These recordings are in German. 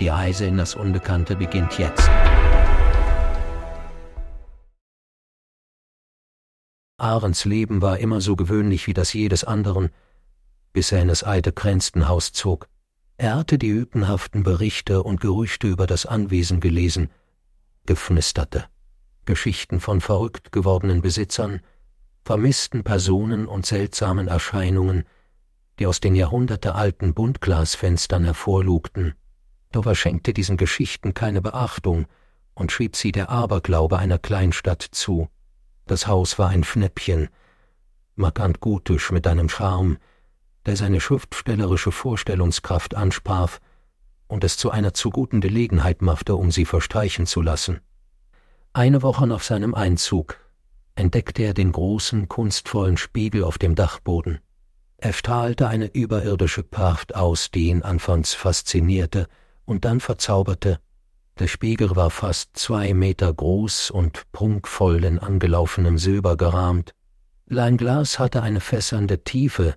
Die Reise in das Unbekannte beginnt jetzt. Ahrens Leben war immer so gewöhnlich wie das jedes anderen, bis er in das alte Kränstenhaus zog. Er hatte die übenhaften Berichte und Gerüchte über das Anwesen gelesen, gefnisterte. Geschichten von verrückt gewordenen Besitzern, vermissten Personen und seltsamen Erscheinungen, die aus den jahrhundertealten Buntglasfenstern hervorlugten. Doch er schenkte diesen Geschichten keine Beachtung und schrieb sie der Aberglaube einer Kleinstadt zu. Das Haus war ein Schnäppchen, markant gotisch mit einem Charme, der seine schriftstellerische Vorstellungskraft ansprach und es zu einer zu guten Gelegenheit machte, um sie verstreichen zu lassen. Eine Woche nach seinem Einzug entdeckte er den großen, kunstvollen Spiegel auf dem Dachboden. Er strahlte eine überirdische Pracht aus, die ihn anfangs faszinierte und dann verzauberte. Der Spiegel war fast zwei Meter groß und prunkvoll in angelaufenem Silber gerahmt. Sein Glas hatte eine fässernde Tiefe,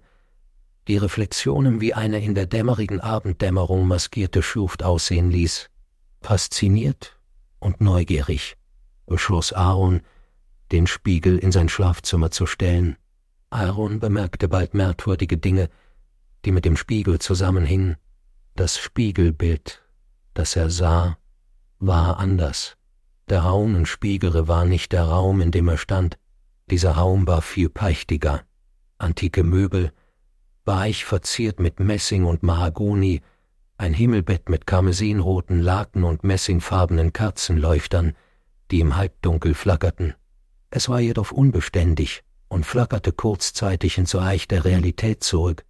die Reflexionen wie eine in der dämmerigen Abenddämmerung maskierte Schlucht aussehen ließ. Fasziniert und neugierig beschloss Aaron, den Spiegel in sein Schlafzimmer zu stellen. Aaron bemerkte bald merkwürdige Dinge, die mit dem Spiegel zusammenhingen. Das Spiegelbild, das er sah, war anders. Der Raum im Spiegel war nicht der Raum, in dem er stand. Dieser Raum war viel prächtiger. Antike Möbel, weich verziert mit Messing und Mahagoni, ein Himmelbett mit karmesinroten Laken und messingfarbenen Kerzenleuchtern, die im Halbdunkel flackerten. Es war jedoch unbeständig und flackerte kurzzeitig ins Reich der Realität zurück,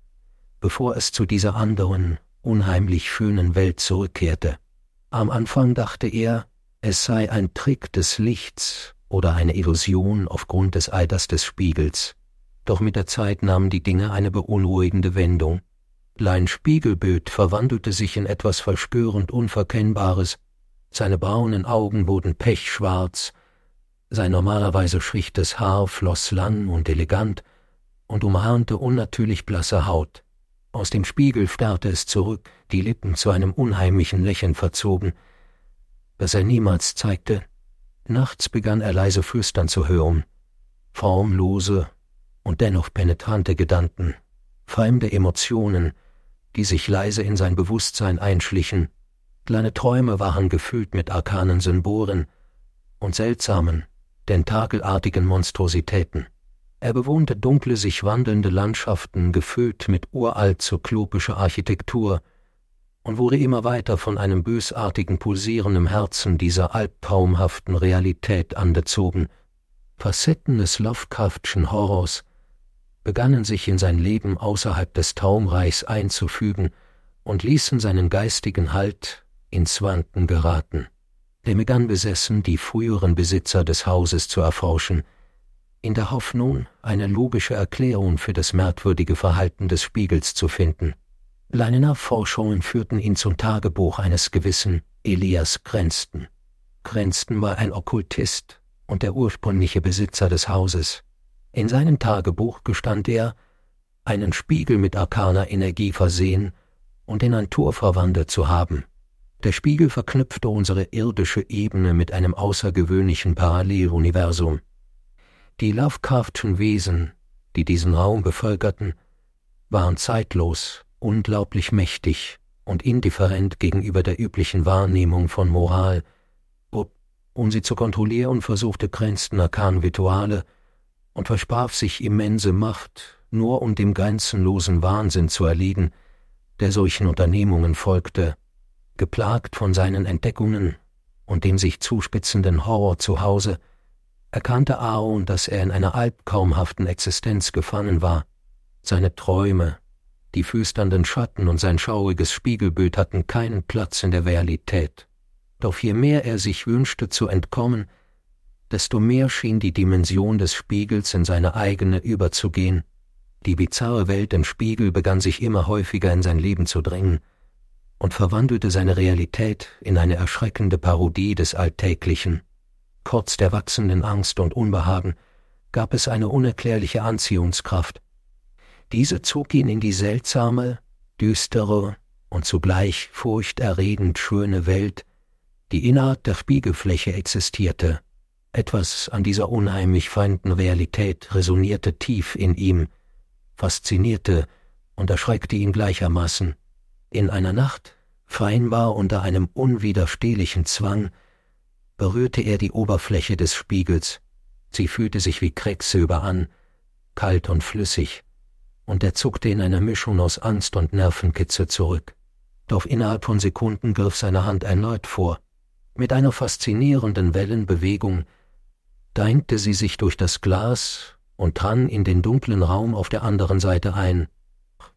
bevor es zu dieser anderen, unheimlich schönen Welt zurückkehrte. Am Anfang dachte er, es sei ein Trick des Lichts oder eine Illusion aufgrund des Alters des Spiegels. Doch mit der Zeit nahmen die Dinge eine beunruhigende Wendung. Lein Spiegelbild verwandelte sich in etwas verspürend Unverkennbares, seine braunen Augen wurden pechschwarz, sein normalerweise schlichtes Haar floss lang und elegant und umrahmte unnatürlich blasse Haut. Aus dem Spiegel starrte es zurück, die Lippen zu einem unheimlichen Lächeln verzogen, das er niemals zeigte. Nachts begann er leise flüstern zu hören, formlose und dennoch penetrante Gedanken, fremde Emotionen, die sich leise in sein Bewusstsein einschlichen Kleine Träume waren gefüllt mit arkanen Symbolen und seltsamen, tentakelartigen Monstrositäten. Er bewohnte dunkle, sich wandelnde Landschaften, gefüllt mit uralt zyklopischer Architektur, und wurde immer weiter von einem bösartigen Pulsieren im Herzen dieser albtraumhaften Realität angezogen. Facetten des Lovecraftschen Horrors begannen sich in sein Leben außerhalb des Traumreichs einzufügen und ließen seinen geistigen Halt ins Wanken geraten. Er begann besessen, die früheren Besitzer des Hauses zu erforschen, in der Hoffnung, eine logische Erklärung für das merkwürdige Verhalten des Spiegels zu finden. Seine Nachforschungen führten ihn zum Tagebuch eines gewissen Elias Grenzten. Grenzten war ein Okkultist und der ursprüngliche Besitzer des Hauses. In seinem Tagebuch gestand er, einen Spiegel mit arkaner Energie versehen und in ein Tor verwandelt zu haben. Der Spiegel verknüpfte unsere irdische Ebene mit einem außergewöhnlichen Paralleluniversum. Die Lovecraftschen Wesen, die diesen Raum bevölkerten, waren zeitlos, unglaublich mächtig und indifferent gegenüber der üblichen Wahrnehmung von Moral. Um sie zu kontrollieren, versuchte Cranston Arkan-Rituale und versprach sich immense Macht, nur um dem grenzenlosen Wahnsinn zu erliegen, der solchen Unternehmungen folgte geplagt von seinen Entdeckungen und dem sich zuspitzenden Horror zu Hause, erkannte Aaron, dass er in einer albtraumhaften Existenz gefangen war. Seine Träume, Die flüsternden Schatten und sein schauriges Spiegelbild hatten keinen Platz in der Realität. Doch je mehr er sich wünschte zu entkommen, desto mehr schien die Dimension des Spiegels in seine eigene überzugehen. Die bizarre Welt im Spiegel begann sich immer häufiger in sein Leben zu drängen und verwandelte seine Realität in eine erschreckende Parodie des Alltäglichen. Kurz der wachsenden Angst und Unbehagen gab es eine unerklärliche Anziehungskraft. Diese zog ihn in die seltsame, düstere und zugleich furchterregend schöne Welt, die innerhalb der Spiegelfläche existierte. Etwas an dieser unheimlich feinden Realität resonierte tief in ihm, faszinierte und erschreckte ihn gleichermaßen. In einer Nacht, scheinbar unter einem unwiderstehlichen Zwang, berührte er die Oberfläche des Spiegels. Sie fühlte sich wie Quecksilber an, kalt und flüssig, und er zuckte in einer Mischung aus Angst und Nervenkitzel zurück. Doch innerhalb von Sekunden griff seine Hand erneut vor. Mit einer faszinierenden Wellenbewegung deinte sie sich durch das Glas und drang in den dunklen Raum auf der anderen Seite ein.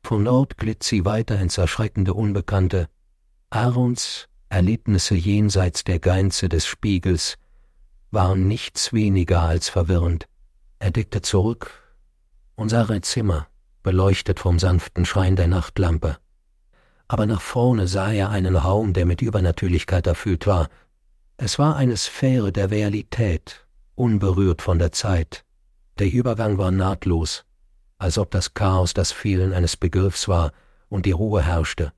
Von dort glitt sie weiter ins erschreckende Unbekannte. Aarons Erlebnisse jenseits der Grenze des Spiegels waren nichts weniger als verwirrend. Er deckte zurück ein Zimmer, beleuchtet vom sanften Schein der Nachtlampe. Aber nach vorne sah er einen Raum, der mit Übernatürlichkeit erfüllt war. Es war eine Sphäre der Realität, unberührt von der Zeit. Der Übergang war nahtlos, als ob das Chaos das Fehlen eines Begriffs war und die Ruhe herrschte.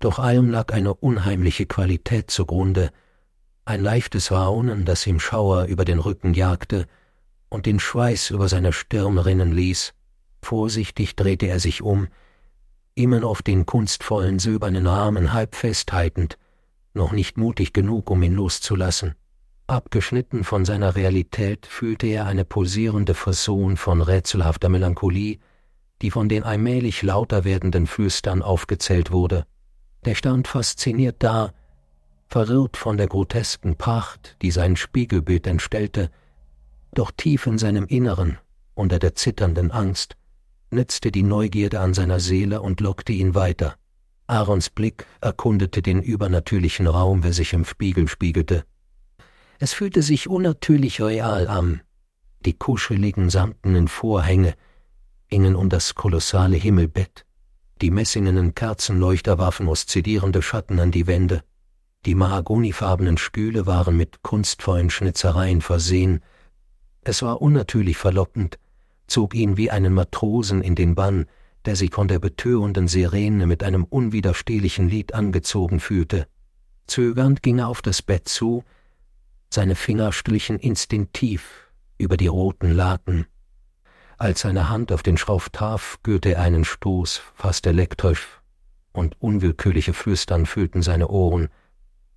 Doch allem lag eine unheimliche Qualität zugrunde, ein leichtes Raunen, das ihm Schauer über den Rücken jagte und den Schweiß über seine Stirn rinnen ließ. Vorsichtig drehte er sich um, immer auf den kunstvollen silbernen Rahmen halb festhaltend, noch nicht mutig genug, um ihn loszulassen. Abgeschnitten von seiner Realität fühlte er eine pulsierende Versohn von rätselhafter Melancholie, die von den allmählich lauter werdenden Flüstern aufgezählt wurde. Der stand fasziniert da, verwirrt von der grotesken Pracht, die sein Spiegelbild entstellte, doch tief in seinem Inneren, unter der zitternden Angst, nützte die Neugierde an seiner Seele und lockte ihn weiter. Aarons Blick erkundete den übernatürlichen Raum, der sich im Spiegel spiegelte. Es fühlte sich unnatürlich real an. Die kuscheligen samtenen Vorhänge hingen um das kolossale Himmelbett. Die messingenen Kerzenleuchter warfen oszillierende Schatten an die Wände. Die mahagonifarbenen Stühle waren mit kunstvollen Schnitzereien versehen. Es war unnatürlich verlockend, zog ihn wie einen Matrosen in den Bann, der sich von der betörenden Sirene mit einem unwiderstehlichen Lied angezogen fühlte. Zögernd ging er auf das Bett zu, seine Finger schlichen instinktiv über die roten Laken. Als seine Hand auf den Schrauf traf, gürte er einen Stoß, fast elektrisch, und unwillkürliche Flüstern füllten seine Ohren.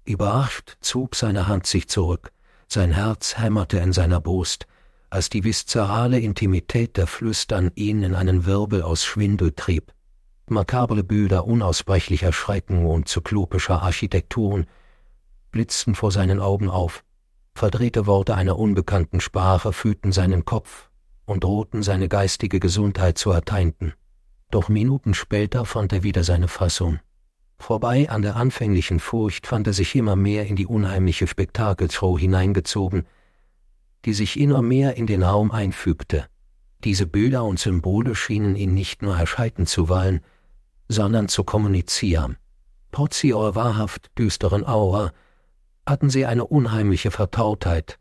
Überrascht zog seine Hand sich zurück, sein Herz hämmerte in seiner Brust, als die viszerale Intimität der Flüstern ihn in einen Wirbel aus Schwindel trieb. Makable Bilder unausbrechlicher Schrecken und zyklopischer Architekturen blitzten vor seinen Augen auf. Verdrehte Worte einer unbekannten Sprache fühlten seinen Kopf und drohten seine geistige Gesundheit zu erteinten. Doch Minuten später fand er wieder seine Fassung. Vorbei an der anfänglichen Furcht fand er sich immer mehr in die unheimliche Spektakelshow hineingezogen, die sich immer mehr in den Raum einfügte. Diese Bilder und Symbole schienen ihn nicht nur erscheiten zu wollen, sondern zu kommunizieren. Trotz ihrer wahrhaft düsteren Aura hatten sie eine unheimliche Vertrautheit,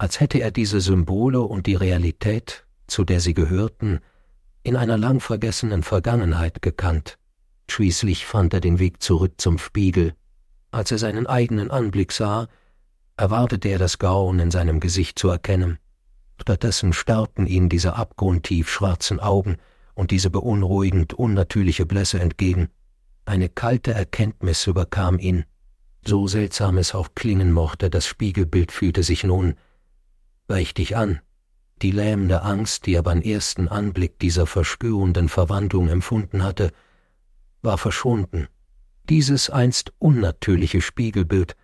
als hätte er diese Symbole und die Realität, zu der sie gehörten, in einer lang vergessenen Vergangenheit gekannt. Schließlich fand er den Weg zurück zum Spiegel. Als er seinen eigenen Anblick sah, erwartete er das Grauen in seinem Gesicht zu erkennen. Stattdessen starrten ihn diese abgrundtief schwarzen Augen und diese beunruhigend unnatürliche Blässe entgegen. Eine kalte Erkenntnis überkam ihn. So seltsam es auch klingen mochte, das Spiegelbild fühlte sich nun dich an. Die lähmende Angst, die er beim ersten Anblick dieser verspürenden Verwandlung empfunden hatte, war verschwunden. Dieses einst unnatürliche Spiegelbild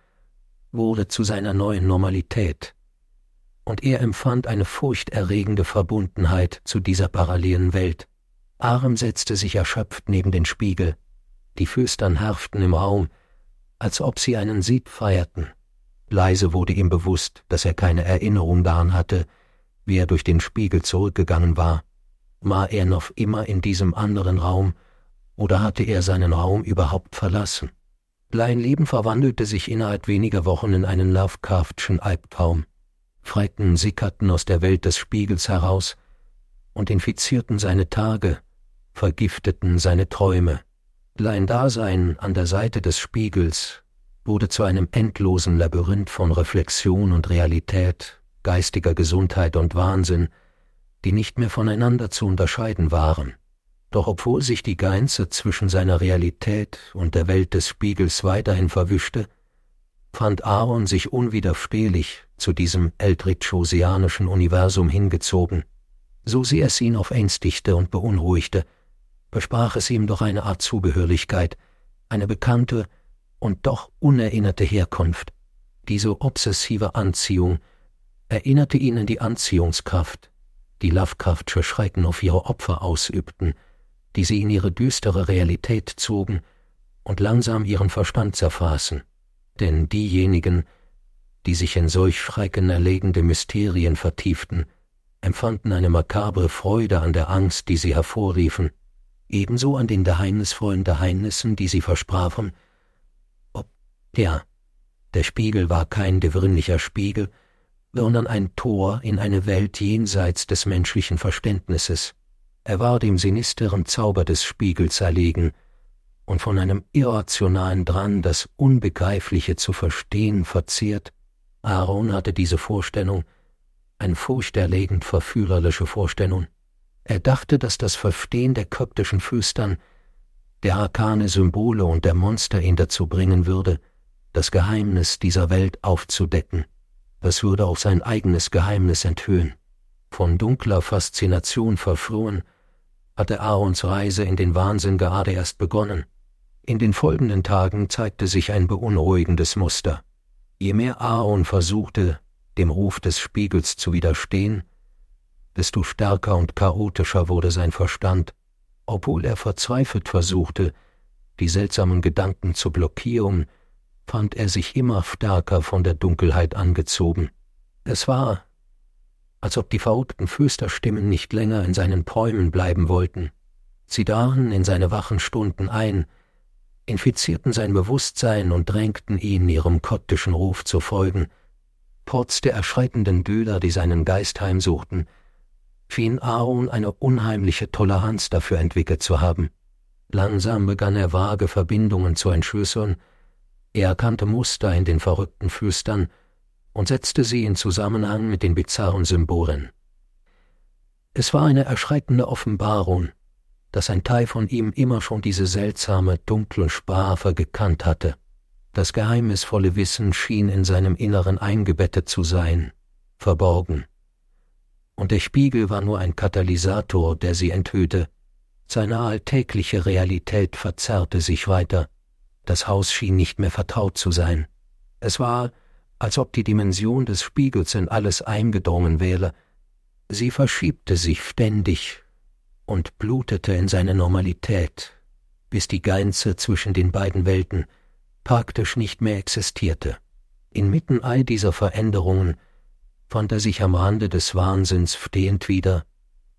wurde zu seiner neuen Normalität, und er empfand eine furchterregende Verbundenheit zu dieser parallelen Welt. Arem setzte sich erschöpft neben den Spiegel. Die Füstern herrschten im Raum, als ob sie einen Sieg feierten. Leise wurde ihm bewusst, dass er keine Erinnerung daran hatte, wie er durch den Spiegel zurückgegangen war. War er noch immer in diesem anderen Raum, oder hatte er seinen Raum überhaupt verlassen? Sein Leben verwandelte sich innerhalb weniger Wochen in einen Lovecraftschen Albtraum. Frecken sickerten aus der Welt des Spiegels heraus und infizierten seine Tage, vergifteten seine Träume. Sein Dasein an der Seite des Spiegels wurde zu einem endlosen Labyrinth von Reflexion und Realität, geistiger Gesundheit und Wahnsinn, die nicht mehr voneinander zu unterscheiden waren. Doch obwohl sich die Grenze zwischen seiner Realität und der Welt des Spiegels weiterhin verwischte, fand Aaron sich unwiderstehlich zu diesem eldritchosianischen Universum hingezogen. So sehr es ihn auf ängstigte und beunruhigte, besprach es ihm doch eine Art Zubehörlichkeit, eine bekannte und doch unerinnerte Herkunft. Diese obsessive Anziehung erinnerte ihn an die Anziehungskraft, die Lovecraftsche Schrecken auf ihre Opfer ausübten, die sie in ihre düstere Realität zogen und langsam ihren Verstand zerfraßen. Denn diejenigen, die sich in solch schreckenerlegende Mysterien vertieften, empfanden eine makabre Freude an der Angst, die sie hervorriefen, ebenso an den geheimnisvollen Geheimnissen, die sie versprachen. Ja, der Spiegel war kein gewöhnlicher Spiegel, sondern ein Tor in eine Welt jenseits des menschlichen Verständnisses. Er war dem sinisteren Zauber des Spiegels erlegen und von einem irrationalen Drang, das Unbegreifliche zu verstehen, verzehrt. Aaron hatte diese Vorstellung, eine furchterlegend verführerische Vorstellung. Er dachte, dass das Verstehen der kryptischen Füstern, der arkane Symbole und der Monster ihn dazu bringen würde, das Geheimnis dieser Welt aufzudecken. Das würde auch sein eigenes Geheimnis enthüllen. Von dunkler Faszination verflohen, hatte Aarons Reise in den Wahnsinn gerade erst begonnen. In den folgenden Tagen zeigte sich ein beunruhigendes Muster. Je mehr Aaron versuchte, dem Ruf des Spiegels zu widerstehen, desto stärker und chaotischer wurde sein Verstand, obwohl er verzweifelt versuchte, die seltsamen Gedanken zu blockieren, fand er sich immer stärker von der Dunkelheit angezogen. Es war, als ob die verrückten Füsterstimmen nicht länger in seinen Träumen bleiben wollten. Sie dachen in seine wachen Stunden ein, infizierten sein Bewusstsein und drängten ihn, ihrem kottischen Ruf zu folgen. Trotz der erschreckenden Bilder, die seinen Geist heimsuchten, schien Aaron eine unheimliche Toleranz dafür entwickelt zu haben. Langsam begann er vage Verbindungen zu entschlüsseln, er erkannte Muster in den verrückten Flüstern und setzte sie in Zusammenhang mit den bizarren Symbolen. Es war eine erschreckende Offenbarung, dass ein Teil von ihm immer schon diese seltsame, dunkle Sprache gekannt hatte. Das geheimnisvolle Wissen schien in seinem Inneren eingebettet zu sein, verborgen und der Spiegel war nur ein Katalysator, der sie enthüllte. Seine alltägliche Realität verzerrte sich weiter. Das Haus schien nicht mehr vertraut zu sein. Es war, als ob die Dimension des Spiegels in alles eingedrungen wäre. Sie verschiebte sich ständig und blutete in seine Normalität, bis die Grenze zwischen den beiden Welten praktisch nicht mehr existierte. Inmitten all dieser Veränderungen fand er sich am Rande des Wahnsinns stehend wieder.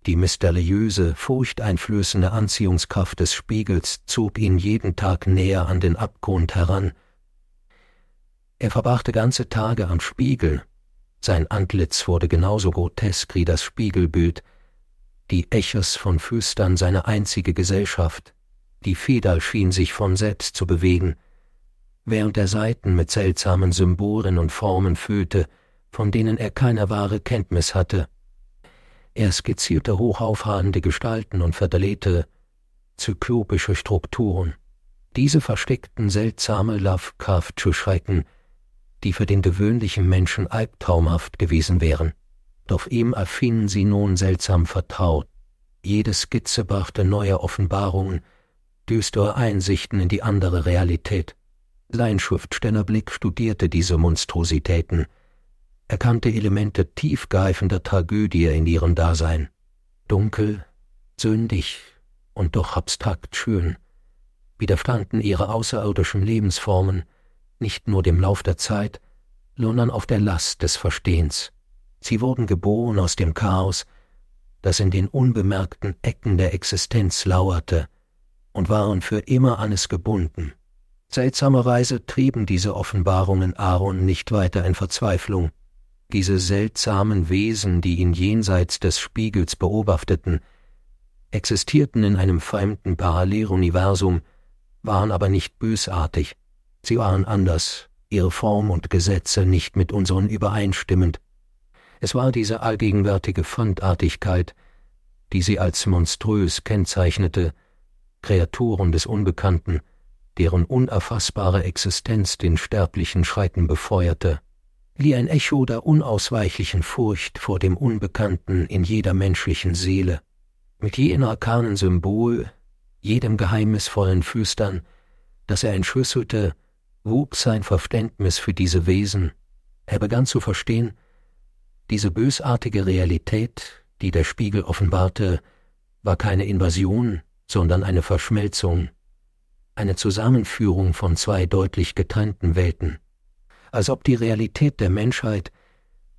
Die mysteriöse, furchteinflößende Anziehungskraft des Spiegels zog ihn jeden Tag näher an den Abgrund heran. Er verbrachte ganze Tage am Spiegel. Sein Antlitz wurde genauso grotesk wie das Spiegelbild. Die Echos von Füstern seine einzige Gesellschaft. Die Feder schien sich von selbst zu bewegen. Während er Seiten mit seltsamen Symbolen und Formen füllte, von denen er keine wahre Kenntnis hatte. Er skizzierte hochaufragende Gestalten und verdrehte zyklopische Strukturen. Diese versteckten seltsame Lovecraftsche Schrecken, die für den gewöhnlichen Menschen albtraumhaft gewesen wären. Doch ihm erfingen sie nun seltsam vertraut. Jede Skizze brachte neue Offenbarungen, düstere Einsichten in die andere Realität. Sein Schriftstellerblick studierte diese Monstrositäten, erkannte Elemente tiefgreifender Tragödie in ihrem Dasein. Dunkel, sündig, und doch abstrakt schön, widerstanden ihre außerirdischen Lebensformen nicht nur dem Lauf der Zeit, sondern auf der Last des Verstehens. Sie wurden geboren aus dem Chaos, das in den unbemerkten Ecken der Existenz lauerte, und waren für immer an es gebunden. Seltsamerweise trieben diese Offenbarungen Aaron nicht weiter in Verzweiflung. Diese seltsamen Wesen, die ihn jenseits des Spiegels beobachteten, existierten in einem fremden Paralleluniversum, waren aber nicht bösartig, sie waren anders, ihre Form und Gesetze nicht mit unseren übereinstimmend. Es war diese allgegenwärtige Fremdartigkeit, die sie als monströs kennzeichnete, Kreaturen des Unbekannten, deren unerfassbare Existenz den sterblichen Schrecken befeuerte, wie ein Echo der unausweichlichen Furcht vor dem Unbekannten in jeder menschlichen Seele, mit jener arkanen Symbol, jedem geheimnisvollen Flüstern, das er entschlüsselte, wuchs sein Verständnis für diese Wesen, er begann zu verstehen, diese bösartige Realität, die der Spiegel offenbarte, war keine Invasion, sondern eine Verschmelzung, eine Zusammenführung von zwei deutlich getrennten Welten, als ob die Realität der Menschheit,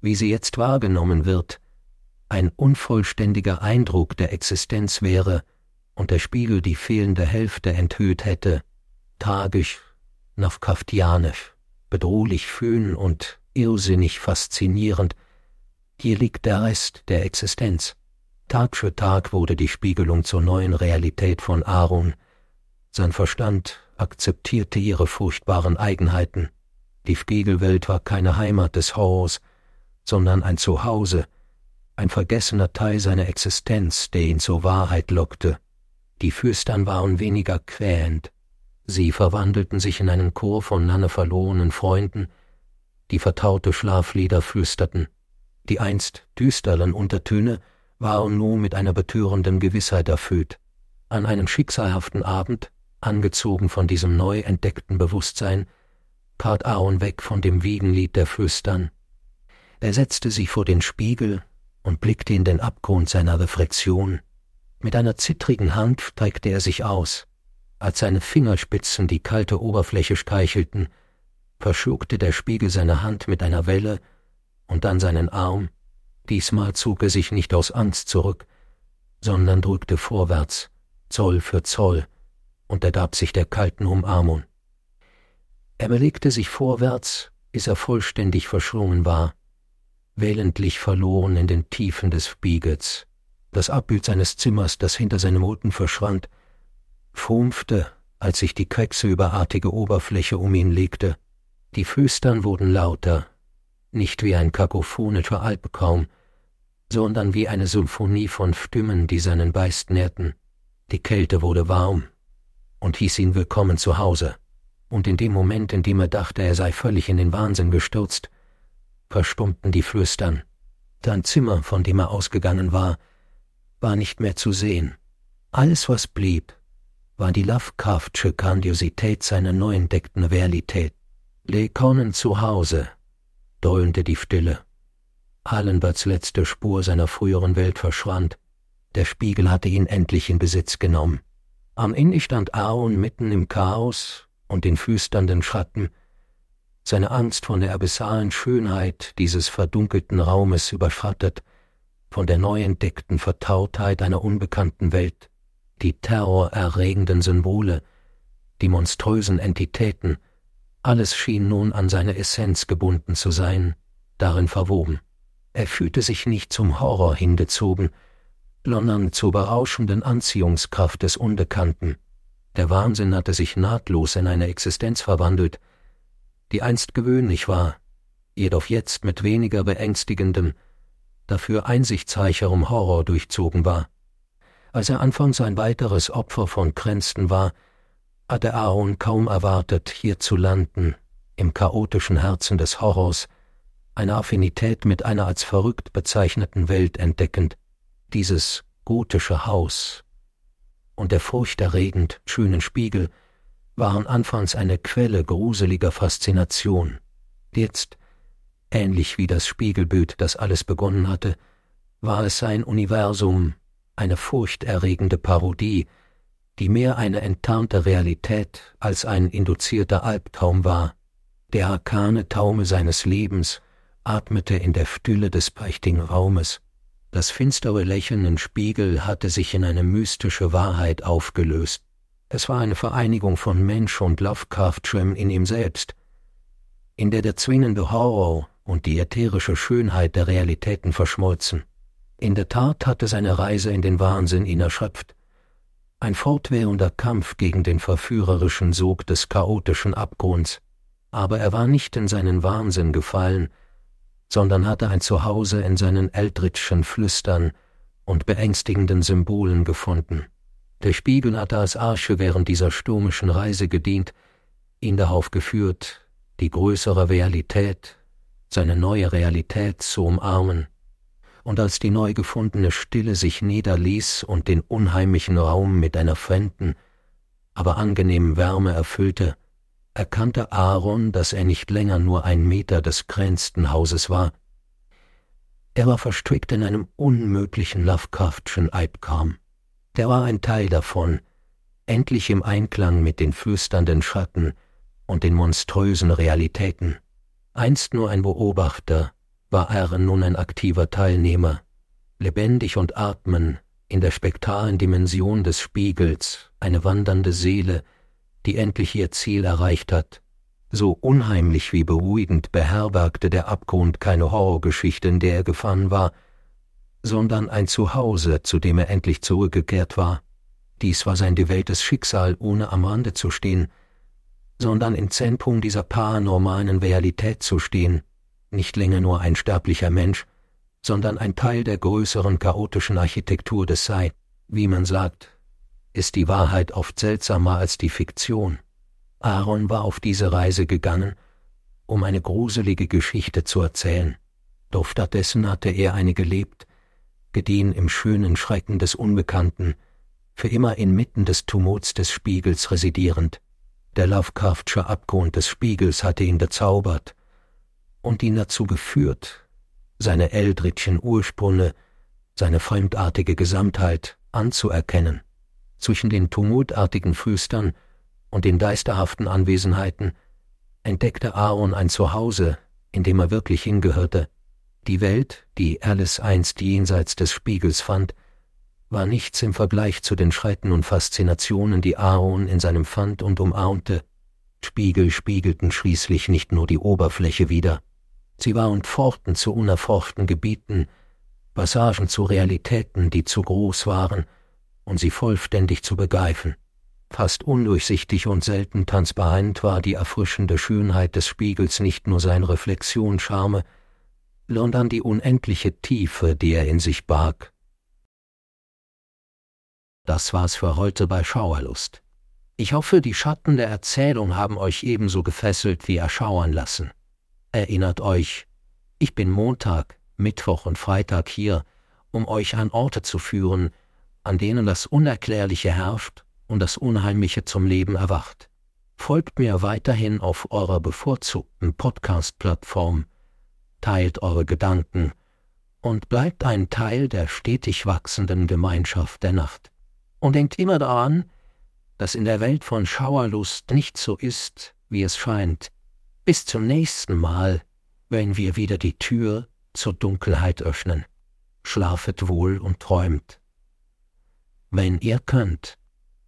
wie sie jetzt wahrgenommen wird, ein unvollständiger Eindruck der Existenz wäre und der Spiegel die fehlende Hälfte enthüllt hätte, tragisch, nafkaftianisch, bedrohlich schön und irrsinnig faszinierend, hier liegt der Rest der Existenz. Tag für Tag wurde die Spiegelung zur neuen Realität von Aaron. Sein Verstand akzeptierte ihre furchtbaren Eigenheiten. Die Spiegelwelt war keine Heimat des Horrors, sondern ein Zuhause, ein vergessener Teil seiner Existenz, der ihn zur Wahrheit lockte. Die Fürstern waren weniger quälend. Sie verwandelten sich in einen Chor von lange verlorenen Freunden, die vertraute Schlaflieder flüsterten. Die einst düsteren Untertöne waren nun mit einer betörenden Gewissheit erfüllt. An einem schicksalhaften Abend, angezogen von diesem neu entdeckten Bewusstsein, trat Aaron weg von dem Wiegenlied der Flüstern. Er setzte sich vor den Spiegel und blickte in den Abgrund seiner Reflexion. Mit einer zittrigen Hand streckte er sich aus. Als seine Fingerspitzen die kalte Oberfläche streichelten, verschurkte der Spiegel seine Hand mit einer Welle und dann seinen Arm. Diesmal zog er sich nicht aus Angst zurück, sondern drückte vorwärts, Zoll für Zoll, und ergab sich der kalten Umarmung. Er bewegte sich vorwärts, bis er vollständig verschlungen war, wählendlich verloren in den Tiefen des Spiegels. Das Abbild seines Zimmers, das hinter seinem Rücken verschwand, frumpfte, als sich die quecksilberartige Oberfläche um ihn legte. Die Flüstern wurden lauter, nicht wie ein kakophonischer Albtraum, sondern wie eine Symphonie von Stimmen, die seinen Geist nährten. Die Kälte wurde warm und hieß ihn willkommen zu Hause, und in dem Moment, in dem er dachte, er sei völlig in den Wahnsinn gestürzt, verstummten die Flüstern. Sein Zimmer, von dem er ausgegangen war, war nicht mehr zu sehen. Alles, was blieb, war die Lovecraftsche Grandiosität seiner neu entdeckten Realität. Lekonnen zu Hause, dröhnte die Stille. Hallenberts letzte Spur seiner früheren Welt verschwand. Der Spiegel hatte ihn endlich in Besitz genommen. Am Ende stand Aaron mitten im Chaos und den flüsternden Schatten. Seine Angst von der abyssalen Schönheit dieses verdunkelten Raumes überschattet, von der neu entdeckten Vertrautheit einer unbekannten Welt, die terrorerregenden Symbole, die monströsen Entitäten, alles schien nun an seine Essenz gebunden zu sein, darin verwoben. Er fühlte sich nicht zum Horror hingezogen, sondern zur berauschenden Anziehungskraft des Unbekannten. Der Wahnsinn hatte sich nahtlos in eine Existenz verwandelt, die einst gewöhnlich war, jedoch jetzt mit weniger beängstigendem, dafür einsichtsreicherem Horror durchzogen war. Als er anfangs ein weiteres Opfer von Kränzten war, hatte Aaron kaum erwartet, hier zu landen, im chaotischen Herzen des Horrors, eine Affinität mit einer als verrückt bezeichneten Welt entdeckend, dieses gotische Haus und der furchterregend schönen Spiegel waren anfangs eine Quelle gruseliger Faszination. Jetzt, ähnlich wie das Spiegelbild, das alles begonnen hatte, war es sein Universum, eine furchterregende Parodie, die mehr eine enttarnte Realität als ein induzierter Albtraum war. Der arkane Taume seines Lebens atmete in der Stille des prächtigen Raumes. Das finstere Lächeln im Spiegel hatte sich in eine mystische Wahrheit aufgelöst. Es war eine Vereinigung von Mensch und Lovecraftschem in ihm selbst, in der der zwingende Horror und die ätherische Schönheit der Realitäten verschmolzen. In der Tat hatte seine Reise in den Wahnsinn ihn erschöpft. Ein fortwährender Kampf gegen den verführerischen Sog des chaotischen Abgrunds. Aber er war nicht in seinen Wahnsinn gefallen, sondern hatte ein Zuhause in seinen Eldritchschen Flüstern und beängstigenden Symbolen gefunden. Der Spiegel hatte als Arche während dieser stürmischen Reise gedient, ihn darauf geführt, die größere Realität, seine neue Realität zu umarmen. Und als die neu gefundene Stille sich niederließ und den unheimlichen Raum mit einer fremden, aber angenehmen Wärme erfüllte, erkannte Aaron, dass er nicht länger nur ein Meter des grenzten Hauses war. Er war verstrickt in einem unmöglichen Lovecraftschen Albtraum der war ein Teil davon, endlich im Einklang mit den flüsternden Schatten und den monströsen Realitäten. Einst nur ein Beobachter, war er nun ein aktiver Teilnehmer, lebendig und atmen, in der spektralen Dimension des Spiegels, eine wandernde Seele, die endlich ihr Ziel erreicht hat. So unheimlich wie beruhigend beherbergte der Abgrund keine Horrorgeschichte, in der er gefangen war, sondern ein Zuhause, zu dem er endlich zurückgekehrt war. Dies war sein gewähltes Schicksal, ohne am Rande zu stehen, sondern im Zentrum dieser paranormalen Realität zu stehen, nicht länger nur ein sterblicher Mensch, sondern ein Teil der größeren chaotischen Architektur des Sei. Wie man sagt, ist die Wahrheit oft seltsamer als die Fiktion. Aaron war auf diese Reise gegangen, um eine gruselige Geschichte zu erzählen, doch stattdessen hatte er eine gelebt, gediehen im schönen Schrecken des Unbekannten, für immer inmitten des Tumults des Spiegels residierend. Der Lovecraftsche Abgrund des Spiegels hatte ihn bezaubert und ihn dazu geführt, seine eldritchen Ursprünge, seine fremdartige Gesamtheit anzuerkennen. Zwischen den tumultartigen Flüstern und den geisterhaften Anwesenheiten entdeckte Aaron ein Zuhause, in dem er wirklich hingehörte, die Welt, die Alice einst jenseits des Spiegels fand, war nichts im Vergleich zu den Schreiten und Faszinationen, die Aaron in seinem fand und umarmte. Spiegel spiegelten schließlich nicht nur die Oberfläche wider, sie waren Pforten zu unerforschten Gebieten, Passagen zu Realitäten, die zu groß waren, um sie vollständig zu begreifen. Fast undurchsichtig und selten transparent war die erfrischende Schönheit des Spiegels nicht nur sein Reflexionscharme, sondern die unendliche Tiefe, die er in sich barg. Das war's für heute bei Schauerlust. Ich hoffe, die Schatten der Erzählung haben euch ebenso gefesselt wie erschauern lassen. Erinnert euch, ich bin Montag, Mittwoch und Freitag hier, um euch an Orte zu führen, an denen das Unerklärliche herrscht und das Unheimliche zum Leben erwacht. Folgt mir weiterhin auf eurer bevorzugten Podcast-Plattform teilt eure Gedanken und bleibt ein Teil der stetig wachsenden Gemeinschaft der Nacht. Und denkt immer daran, dass in der Welt von Schauerlust nicht so ist, wie es scheint. Bis zum nächsten Mal, wenn wir wieder die Tür zur Dunkelheit öffnen. Schlafet wohl und träumt. Wenn ihr könnt.